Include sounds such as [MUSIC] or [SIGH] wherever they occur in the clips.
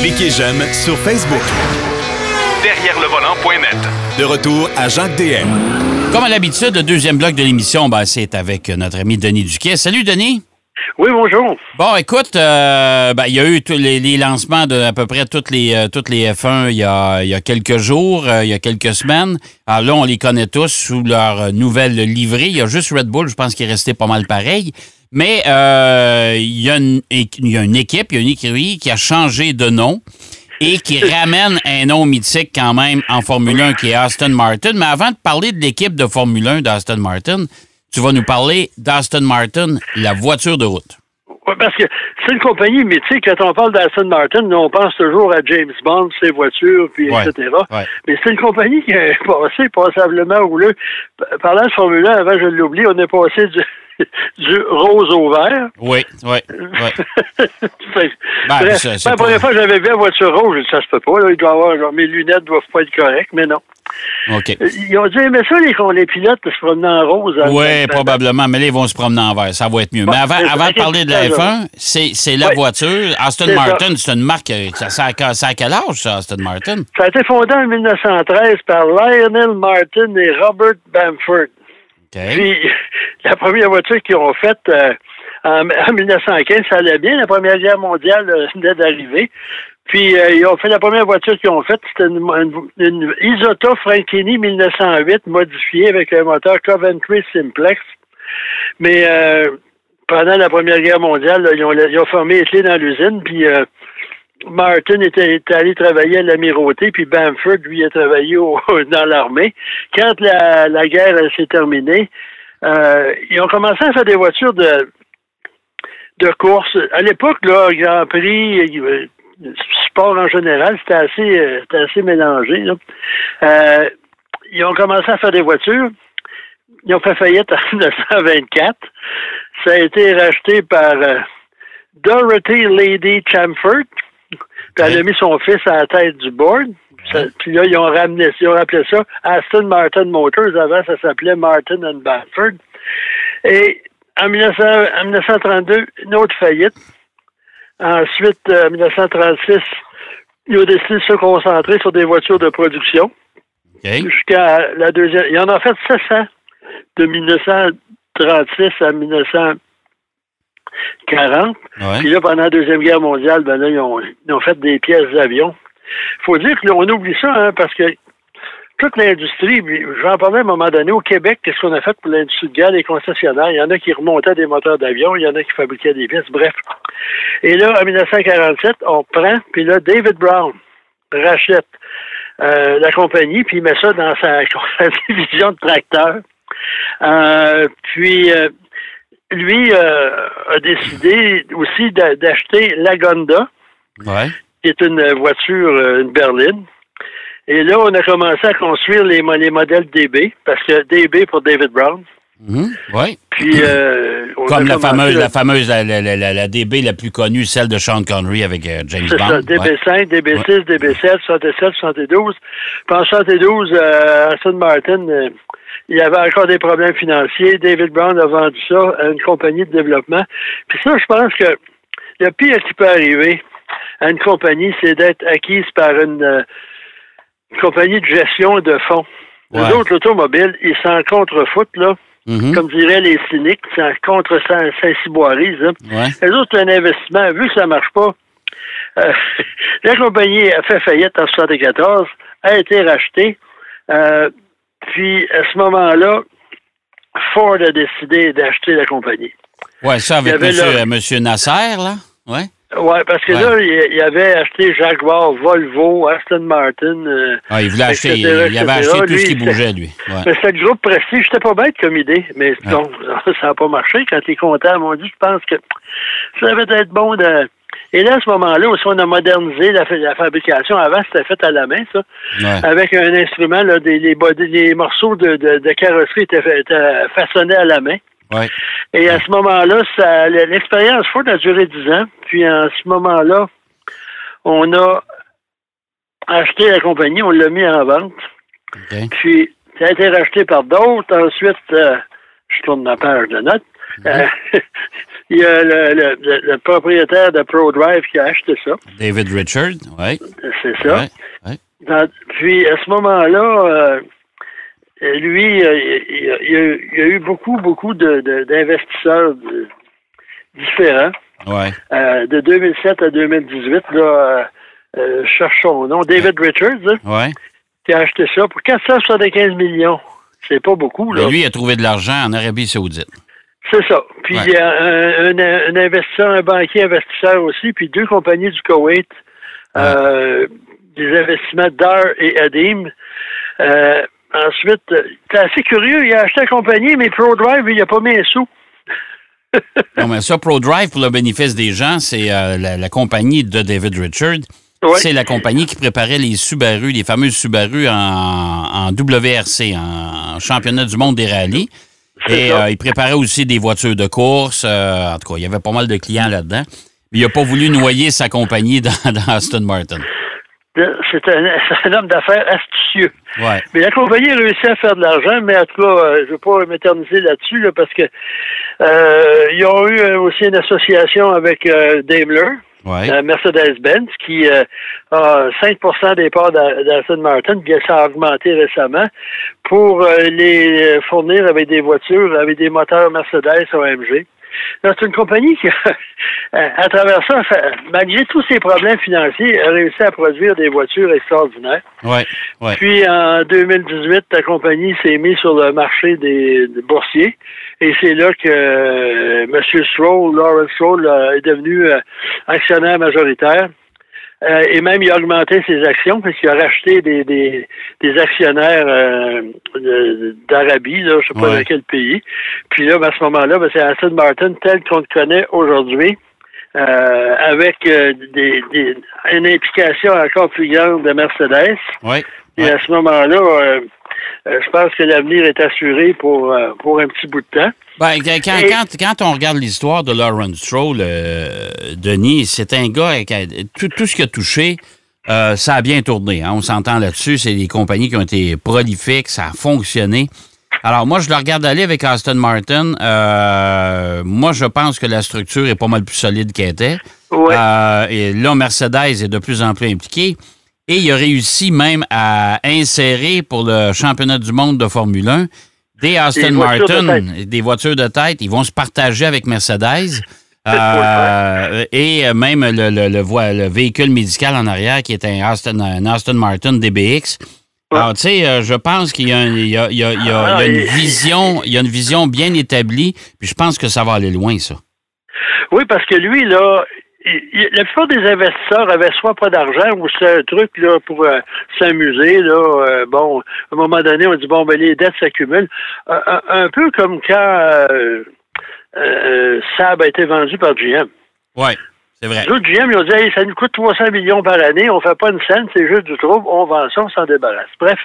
Cliquez j'aime sur Facebook. Derrière le volant.net. De retour à Jacques DM. Comme à l'habitude, le deuxième bloc de l'émission, ben, c'est avec notre ami Denis Duquet. Salut, Denis. Oui, bonjour. Bon, écoute, euh, ben, il y a eu tous les, lancements de à peu près toutes les, euh, toutes les F1 il y a, il y a quelques jours, euh, il y a quelques semaines. Alors là, on les connaît tous sous leur nouvelle livrée. Il y a juste Red Bull, je pense qu'il est resté pas mal pareil. Mais il, y a une, il y a une équipe, il y a une écurie qui a changé de nom et qui [LAUGHS] ramène un nom mythique quand même en Formule 1 qui est Aston Martin. Mais avant de parler de l'équipe de Formule 1 d'Aston Martin, tu vas nous parler d'Aston Martin, la voiture de route. Oui, parce que c'est une compagnie mythique. Quand on parle d'Aston Martin, on pense toujours à James Bond, ses voitures, puis etc. Mais c'est une compagnie qui est passée passablement rouleux. Parlant de Formule 1, avant je l'oublie, on est passé du, [LAUGHS] du rose au vert. Oui, oui, oui. [LAUGHS] ben, la première fois que j'avais vu la voiture rouge, je dit, ça se peut pas. Là, il doit avoir, genre, mes lunettes doivent pas être correctes, mais non. OK. Ils ont dit, mais ça, les, les pilotes se promener en rose. Oui, probablement, mais là, ils vont se promener en vert. Ça va être mieux. mais avant, avant de parler de la F1, c'est la voiture. Aston Martin, c'est une marque. Euh, ça, ça, a quel âge, ça, Aston Martin? Ça a été fondé en 1913 par Lionel Martin et Robert Bamford. Puis, [LAUGHS] la première voiture qu'ils ont faite euh, en, [LAUGHS] 1915, ça allait bien. La Première Guerre mondiale [LAUGHS] venait d'arriver. Puis, euh, ils ont fait la première voiture qu'ils ont faite, c'était une, une, Isota Franchini 1908 modifiée avec un moteur Coventry Simplex. Mais euh, pendant la Première Guerre mondiale, ils, ont, ils, ont, formé les clés dans l'usine, puis Martin était, allé travailler à l'amirauté, puis Bamford, lui, a travaillé [LAUGHS] dans l'armée. Quand la, guerre s'est terminée, euh, ils ont commencé à faire des voitures de, course. À l'époque, là, Grand Prix, euh, sport en général, c'était assez, euh, assez mélangé. Ils ont commencé à faire des voitures. Ils ont fait faillite en [LAUGHS] 1924. Ça a été racheté par Dorothy Lady Chamford, puis elle a mis son fils à la tête du board. puis là, ils ont ramené, ils ont rappelé ça Aston Martin Motors. Avant, ça s'appelait Martin and Bamford. Et en, 1932, une autre faillite. Ensuite, euh, en 1936, ils ont décidé de se concentrer sur des voitures de production. Jusqu'à la deuxième. Ils en ont fait 700 de 1936 à 1900. 40. Puis là, pendant la Deuxième Guerre mondiale, ben là, ils ont, fait des pièces d'avion. Il faut dire qu'on oublie ça, hein, parce que toute l'industrie, j'en parlais à un moment donné, au Québec, qu'est-ce qu'on a fait pour l'industrie de guerre, les concessionnaires? Il y en a qui remontaient des moteurs d'avion, il y en a qui fabriquaient des pièces, bref. Et là, en 1947, on prend, puis là, David Brown rachète euh, la compagnie, puis il met ça dans sa, [LAUGHS] division de tracteurs. Euh, puis, euh, lui euh, a décidé aussi d'acheter la Gonda, qui est une voiture, euh, une berline. Et là, on a commencé à construire les, les modèles DB, parce que DB pour David Brown. Oui. Puis, euh, Comme la fameuse, la fameuse, la, la, DB la plus connue, celle de Sean Connery avec James Bond. Ça, DB5, DB6, DB7, 77, 72. Puis en 72, Aston Martin il y avait encore des problèmes financiers. David Brown a vendu ça à une compagnie de développement. Puis ça, je pense que le pire qui peut arriver à une compagnie, c'est d'être acquise par une, euh, compagnie de gestion de fonds. Les autres, l'automobile, ils s'en contrefoutent, là. Mm-hmm. Comme diraient les cyniques, c'est contre Saint-Cyboirise. Les autres, un investissement. Vu que ça ne marche pas, euh, [LAUGHS] la compagnie a fait faillite en 1974, a été rachetée. Euh, puis, à ce moment-là, Ford a décidé d'acheter la compagnie. Oui, ça avec monsieur, monsieur, Nasser, là? Oui. Oui, parce que là, il, avait acheté Jaguar, Volvo, Aston Martin. Euh, ah, il voulait acheter, il, avait acheté tout ce qui bougeait, lui. Ouais. Mais c'était le groupe Prestige, c'était pas bête comme idée, mais bon, [LAUGHS] ça n'a pas marché. Quand les comptables m'ont dit, je pense que ça va être bon de et là, à ce moment-là, aussi, on a modernisé la, fabrication. Avant, c'était fait à la main, ça. Avec un instrument, là, des, les, morceaux de, de, carrosserie étaient, façonnés à la main. Et à ce moment-là, l'expérience Ford a duré 10 ans. Puis à ce moment-là, on a acheté la compagnie, on l'a mis en vente. Puis ça a été racheté par d'autres. Ensuite, euh, je tourne la page de notes. Euh, [LAUGHS] Il y a le, propriétaire de ProDrive qui a acheté ça. David Richard, oui. C'est ça. puis à ce moment-là, euh, lui, euh, il, y a, eu beaucoup, beaucoup d'investisseurs différents. Ouais. Euh, de 2007 à 2018, là, euh, cherche son nom, David Richards, hein, ouais. qui a acheté ça pour 475 millions. C'est pas beaucoup. Là. lui, il a trouvé de l'argent en Arabie Saoudite. C'est ça. Puis il y a un, investisseur, un banquier investisseur aussi, puis deux compagnies du Koweït, des investissements Dar et Adim. Ensuite, c'est assez curieux, il a acheté la compagnie, mais ProDrive, il n'a pas mis un sou. [LAUGHS] non, mais ça, ProDrive, pour le bénéfice des gens, c'est euh, la, compagnie de David Richard. C'est la compagnie qui préparait les Subaru, les fameuses Subaru en, WRC, en, championnat du monde des rallyes. Et euh, il préparait aussi des voitures de course. Euh, en tout cas, il y avait pas mal de clients là-dedans. Mais il n'a pas voulu noyer sa compagnie [LAUGHS] dans Aston Martin [LAUGHS] c'est un, homme d'affaires astucieux. Ouais. Mais la compagnie a réussi à faire de l'argent, mais en tout cas, euh, je ne veux pas m'éterniser là-dessus, parce que euh, ils ont eu euh, aussi une association avec Daimler. Mercedes-Benz, qui a 5% des parts d'Aston Martin, qui a augmenté récemment, pour les fournir avec des voitures, avec des moteurs Mercedes OMG. C'est une compagnie qui, [LAUGHS] à travers ça, malgré tous ses problèmes financiers, a réussi à produire des voitures extraordinaires. Ouais, ouais. Puis en 2018, la compagnie s'est mise sur le marché des, boursiers. Et c'est là que euh, M. Stroll, Lawrence Stroll, euh, est devenu euh, actionnaire majoritaire. Euh, et même, il a augmenté ses actions parce qu'il a racheté des, des, des actionnaires euh, d'Arabie, là, je ne sais pas dans quel pays. Puis là, ben, à ce moment-là, ben, c'est Aston Martin tel qu'on le connaît aujourd'hui. Euh, avec des, des, une implication encore plus grande de Mercedes. Oui. Et à ce moment-là, euh, je pense que l'avenir est assuré pour, euh, pour un petit bout de temps. Ben, quand, quand, on regarde l'histoire de Lawrence Stroll, euh, Denis, c'est un gars, tout, tout ce qu'il a touché, ça a bien tourné. Hein. on s'entend là-dessus. C'est des compagnies qui ont été prolifiques, ça a fonctionné. Alors, moi, je le regarde aller avec Aston Martin. moi, je pense que la structure est pas mal plus solide qu'elle était. et là, Mercedes est de plus en plus impliqué. Et il a réussi même à insérer pour le championnat du monde de Formule 1 des Aston Martin, des voitures de tête. Ils vont se partager avec Mercedes. [LAUGHS] Euh, et même le, le, véhicule médical en arrière qui est un Aston, Aston Martin DBX. Alors, tu sais, euh, je pense qu'il y, a, une vision, il y a une vision bien établie, puis je pense que ça va aller loin, ça. Oui, parce que lui, là, la plupart des investisseurs avaient soit pas d'argent ou c'est un truc là pour euh, s'amuser là. Euh, bon, à un moment donné, on dit bon ben les dettes s'accumulent, un, peu comme quand euh, Saab a été vendu par GM. Oui, c'est vrai. Les autres GM, ils ont dit ça nous coûte 300 millions par année, on fait pas une scène, c'est juste du trouble, on vend ça, on s'en débarrasse. Bref,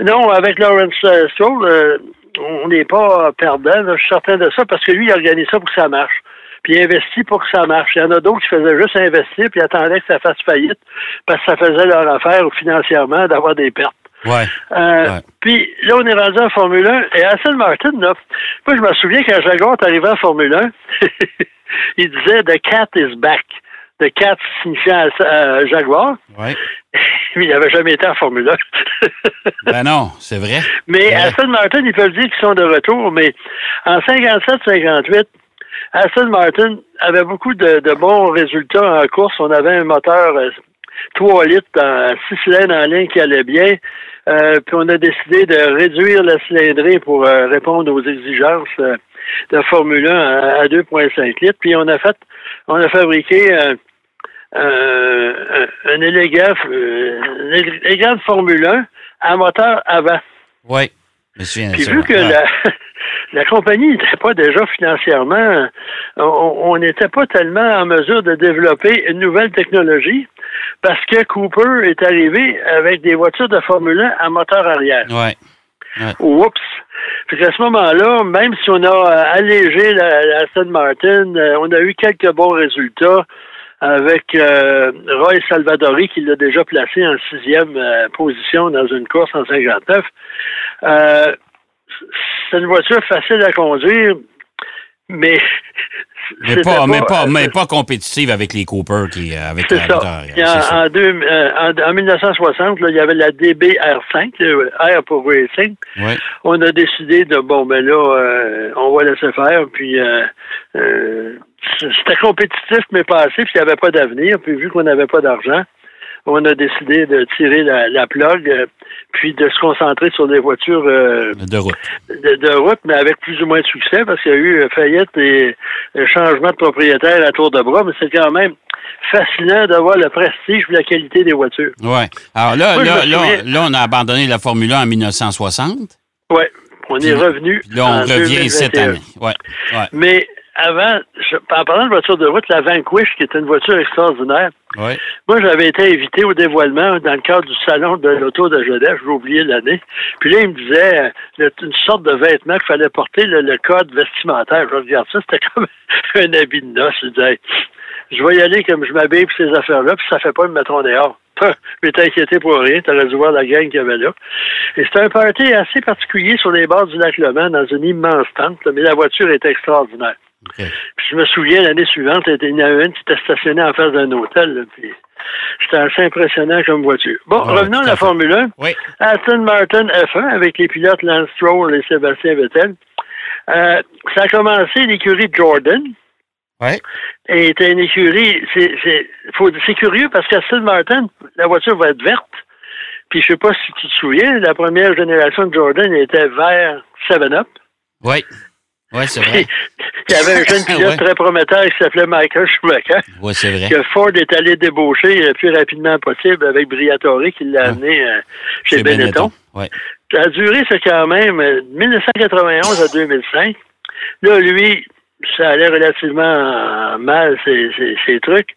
non, avec Lawrence Stroll, on n'est pas perdant, je suis certain de ça, parce que lui, il organise ça pour que ça marche puis investit pour que ça marche. Il y en a d'autres qui faisaient juste investir puis attendaient que ça fasse faillite parce que ça faisait leur affaire financièrement d'avoir des pertes. Ouais. Euh, puis là, on est rendu en Formule 1. Et Aston Martin, là, moi, je me souviens quand Jaguar est arrivé en Formule 1, [LAUGHS] il disait The cat is back. The cat signifiant euh, Jaguar. Ouais. [LAUGHS] Mais il n'avait jamais été en Formule 1. [LAUGHS] ben non, c'est vrai. Mais Aston Martin, ils peuvent dire qu'ils sont de retour, mais en 57-58, Aston Martin avait beaucoup de, bons résultats en course. On avait un moteur 3 euh, litres en 6 cylindres en ligne qui allait bien. Euh, puis on a décidé de réduire la cylindrée pour euh, répondre aux exigences de Formule 1 à, 2,5 litres. Puis on a fait, on a fabriqué un, élégant, élégant Formule 1 à moteur avant. Oui. Puis vu que la, [LAUGHS] la compagnie n'était pas déjà financièrement, on n'était pas tellement en mesure de développer une nouvelle technologie parce que Cooper est arrivé avec des voitures de Formule 1 à moteur arrière. Ouais. Oups! Puis à ce moment-là, même si on a allégé la, Aston Martin, euh, on a eu quelques bons résultats avec euh, Roy Salvadori qui l'a déjà placé en sixième euh, position dans une course en 59. Euh, c'est une voiture facile à conduire. Mais [LAUGHS] mais pas, mais, pas, mais pas compétitive avec les Cooper qui euh, avec C'est ça. En, en, 1960, là, il y avait la DBR5, R pour Racing. Ouais. On a décidé de bon ben là, euh, on va laisser faire. Puis euh, c'était compétitif, mais pas assez, puis il n'y avait pas d'avenir. Puis vu qu'on n'avait pas d'argent, on a décidé de tirer la, la plug, euh, puis de se concentrer sur des voitures euh, de route. De, route, mais avec plus ou moins de succès, parce qu'il y a eu euh, faillite et changement de propriétaire à tour de bras, mais c'est quand même fascinant d'avoir le prestige et la qualité des voitures. Oui. Alors là, là, là, on a abandonné la Formule 1 en 1960. Oui. On est revenu. Là, on revient cette année. Ouais. ouais. Mais avant, en parlant de voiture de route, la Vanquish, qui est une voiture extraordinaire, moi, j'avais été invité au dévoilement dans le cadre du salon de l'auto de Genève, j'ai oublié l'année. Puis là, il me disait euh, une sorte de vêtement qu'il fallait porter, le, code vestimentaire. Je regarde ça, c'était [LAUGHS] comme un habit de noces. Je disais, je vais y aller comme je m'habille pour ces affaires-là, puis ça fait pas me mettre en dehors. Mais t'es inquiété pour rien, t'aurais dû voir la gang qu'il y avait là. Et c'était un party assez particulier sur les bords du lac Leman, dans une immense tente, mais la voiture était extraordinaire. Puis je me souviens, l'année suivante, il y en avait une qui était stationnée en face d'un hôtel. puis c'était assez impressionnant comme voiture. Bon, revenons à la Formule 1. Oui. Aston Martin F1 avec les pilotes Lance Stroll et Sébastien Vettel. Euh, ça a commencé l'écurie Jordan. Oui. Et c'était une écurie, c'est curieux parce qu'Aston Martin, la voiture va être verte. Puis je sais pas si tu te souviens, la première génération de Jordan était vert 7-Up. Oui. Oui, c'est vrai. [LAUGHS] Il y avait un jeune pilote [LAUGHS] très prometteur qui s'appelait Michael Schumacher. Oui, c'est vrai. Que Ford est allé débaucher le plus rapidement possible avec Briatore qui l'a amené euh, chez, Benetton. Ça a duré, c'est quand même, de 1991 à 2005. Là, lui, ça allait relativement mal, ces, ces trucs.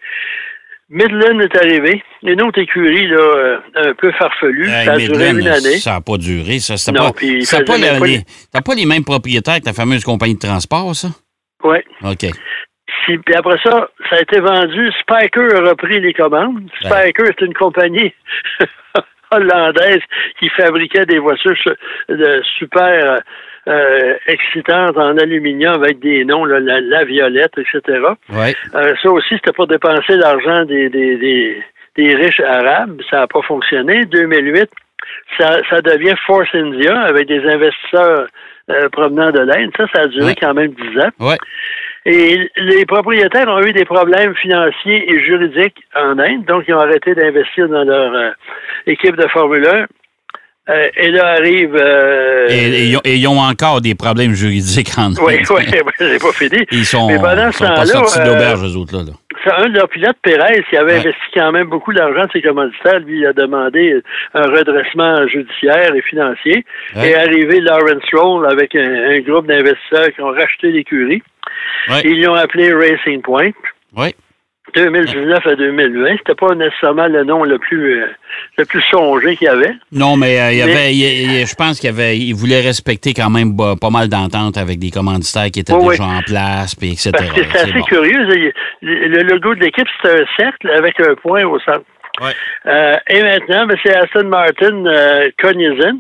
Midland est arrivé. Une autre écurie, là, euh, un peu farfelue. ça a duré une année. Ça n'a pas duré, ça. C'était pas, ça pas, les, pas les mêmes propriétaires que la fameuse compagnie de transport, ça? Oui. OK. puis après ça, ça a été vendu. Spiker a repris les commandes. Ben. Spiker, c'est une compagnie [LAUGHS] hollandaise qui fabriquait des voitures de super euh, excitantes en aluminium avec des noms, la, violette, etc. Ouais. Euh, ça aussi, c'était pour dépenser l'argent des, des, des, riches arabes. Ça n'a pas fonctionné. 2008, ça, ça devient Force India avec des investisseurs euh, provenant de l'Inde. Ça, ça a duré quand même 10 ans. Ouais. Et les propriétaires ont eu des problèmes financiers et juridiques en Inde, donc ils ont arrêté d'investir dans leur euh, équipe de Formule 1. Euh, et là arrive. Euh, et, ils ont encore des problèmes juridiques en Inde. Oui, oui, c'est pas fini. Ils sont, Mais pendant ce temps-là. sortis d'auberge, eux autres, là. C'est un de leurs pilotes, Pérez, qui avait investi quand même beaucoup d'argent de ses commanditaires. Lui, il a demandé un redressement judiciaire et financier. Et est arrivé Lawrence Roll avec un groupe d'investisseurs qui ont racheté l'écurie. Ils l'ont appelé Racing Point. Oui. 2019 à 2020, c'était pas nécessairement le nom le plus euh, le plus songé qu'il y avait. Non, mais euh, il y avait, je pense qu'il avait, il voulait respecter quand même pas mal d'ententes avec des commanditaires qui étaient déjà en place, puis etc. Parce que c'est assez curieux. Le logo de l'équipe, c'est un cercle avec un point au centre. Ouais. Euh, et maintenant, ben, c'est Aston Martin Cognizant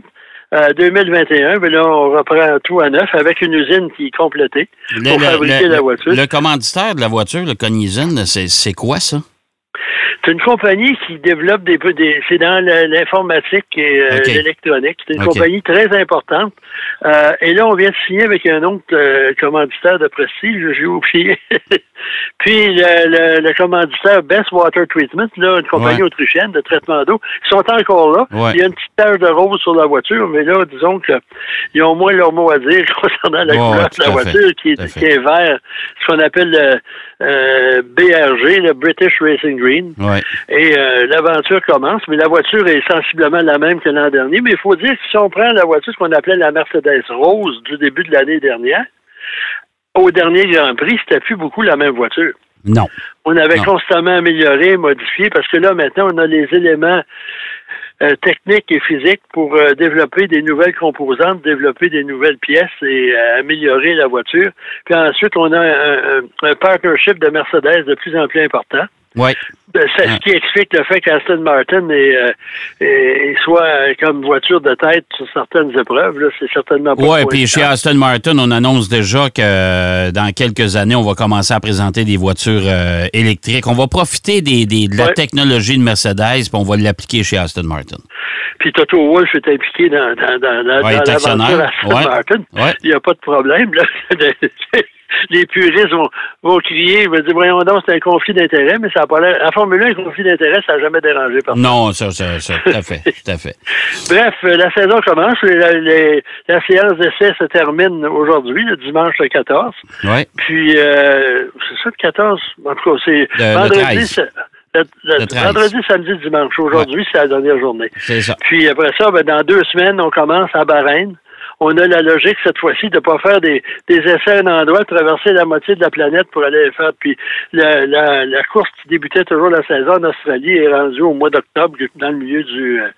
2021, mais là, on reprend tout à neuf avec une usine qui est complétée pour fabriquer la voiture. Le commanditaire de la voiture, le Cognizant, c'est quoi ça? C'est une compagnie qui développe des, des c'est dans l'informatique et euh, l'électronique. C'est une compagnie très importante. Euh, et là, on vient de signer avec un autre euh, commanditaire de prestige, j'ai oublié. [LAUGHS] Puis le, le, commanditaire Best Water Treatment, là, une compagnie autrichienne de traitement d'eau, ils sont encore là. Il y a une petite tache de rose sur la voiture, mais là, disons qu'ils ont moins leur mot à dire [LAUGHS] concernant la couleur de la voiture qui est, qui est vert, ce qu'on appelle le euh, BRG, le British Racing Green. Et euh, l'aventure commence, mais la voiture est sensiblement la même que l'an dernier. Mais il faut dire que si on prend la voiture, ce qu'on appelait la Mercedes Rose du début de l'année dernière, au dernier Grand Prix, c'était plus beaucoup la même voiture. Non. On avait constamment amélioré, modifié, parce que là, maintenant, on a les éléments euh, techniques et physiques pour euh, développer des nouvelles composantes, développer des nouvelles pièces et euh, améliorer la voiture. Puis ensuite, on a un, partnership de Mercedes de plus en plus important. Oui. Ben, c'est ce qui explique le fait qu'Aston Martin est, euh, soit comme voiture de tête sur certaines épreuves. C'est certainement pas. Oui, puis chez Aston Martin, on annonce déjà que euh, dans quelques années, on va commencer à présenter des voitures euh, électriques. On va profiter des, de la technologie de Mercedes, puis on va l'appliquer chez Aston Martin. Puis Toto Wolff est impliqué dans, dans, dans, dans, Aston Martin. Il n'y a pas de problème. Là. [LAUGHS] [LAUGHS] [LAUGHS] les puristes vont, vont crier, vont dire, voyons donc, c'est un conflit d'intérêt, mais ça n'a pas l'air. En Formule 1, un conflit d'intérêt, ça n'a jamais dérangé personne. Non, ça, ça, ça, tout à fait, tout à fait. [LAUGHS] Bref, euh, la saison commence. la séance d'essai se termine aujourd'hui, le dimanche le 14. Oui. Puis, euh, c'est ça le 14? En tout cas, c'est vendredi. Le, vendredi, samedi, dimanche. Aujourd'hui, c'est la dernière journée. C'est ça. Puis après ça, ben, dans deux semaines, on commence à Bahreïn on a la logique cette fois-ci de ne pas faire des, essais à un endroit, traverser la moitié de la planète pour aller faire. Puis la, la, course qui débutait toujours la saison en Australie est rendue au mois d'octobre, dans le milieu du. Euh,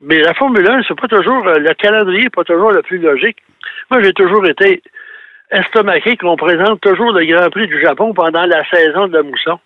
mais la Formule 1, c'est pas toujours euh, le calendrier n'est pas toujours le plus logique. Moi, j'ai toujours été estomaqué qu'on présente toujours le Grand Prix du Japon pendant la saison de la mousson.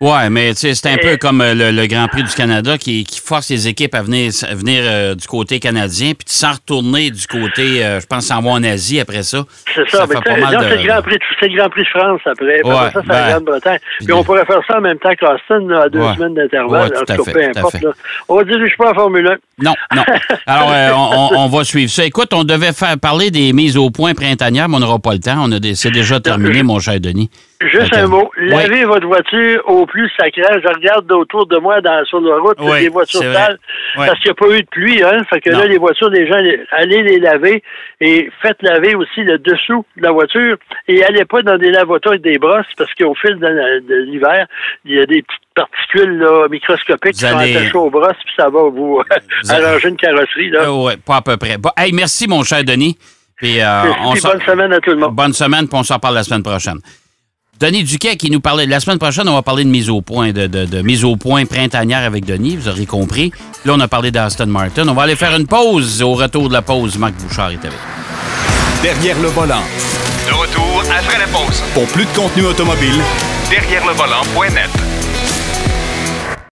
Ouais, mais c'est un peu comme euh, le, Grand Prix du Canada qui, force les équipes à venir, venir euh, du côté canadien, puis sans retourner du côté, euh, je pense, s'en va en Asie après ça. C'est ça, mais c'est le, Grand Prix, le Grand Prix de France après. ça, c'est la ben, Grande-Bretagne. Puis on pourrait faire ça en même temps qu'Austin, à deux semaines d'intervalle. Ouais, tout, peu importe. Là. On va dirige pas en Formule 1. Non, non. [LAUGHS] Alors, on, va suivre ça. Écoute, on devait faire parler des mises au point printanières, mais on n'aura pas le temps. C'est déjà terminé, mon cher Denis. Juste un mot. Lavez votre voiture au plus sacré. Je regarde autour de moi dans, sur la route des voitures sales parce qu'il n'y a pas eu de pluie. Hein? Fait que là, les voitures, les gens, allez les laver et faites laver aussi le dessous de la voiture et allez pas dans des lavatoires avec des brosses parce qu'au fil de l'hiver, il y a des petites particules là, microscopiques qui sont attachées aux brosses puis ça va vous, [LAUGHS] arranger une carrosserie. Là. Euh, ouais, pas à peu près. Bon, hey, merci, mon cher Denis. Puis, euh, bonne semaine à tout le monde. Bonne semaine, puis on s'en parle la semaine prochaine. Denis Duquet qui nous parlait. La semaine prochaine, on va parler de mise au point, de, mise au point printanière avec Denis, vous aurez compris. Là, on a parlé d'Aston Martin. On va aller faire une pause. Au retour de la pause, Marc Bouchard est avec. Derrière le volant. De retour après la pause. Pour plus de contenu automobile, derrière le volant.net.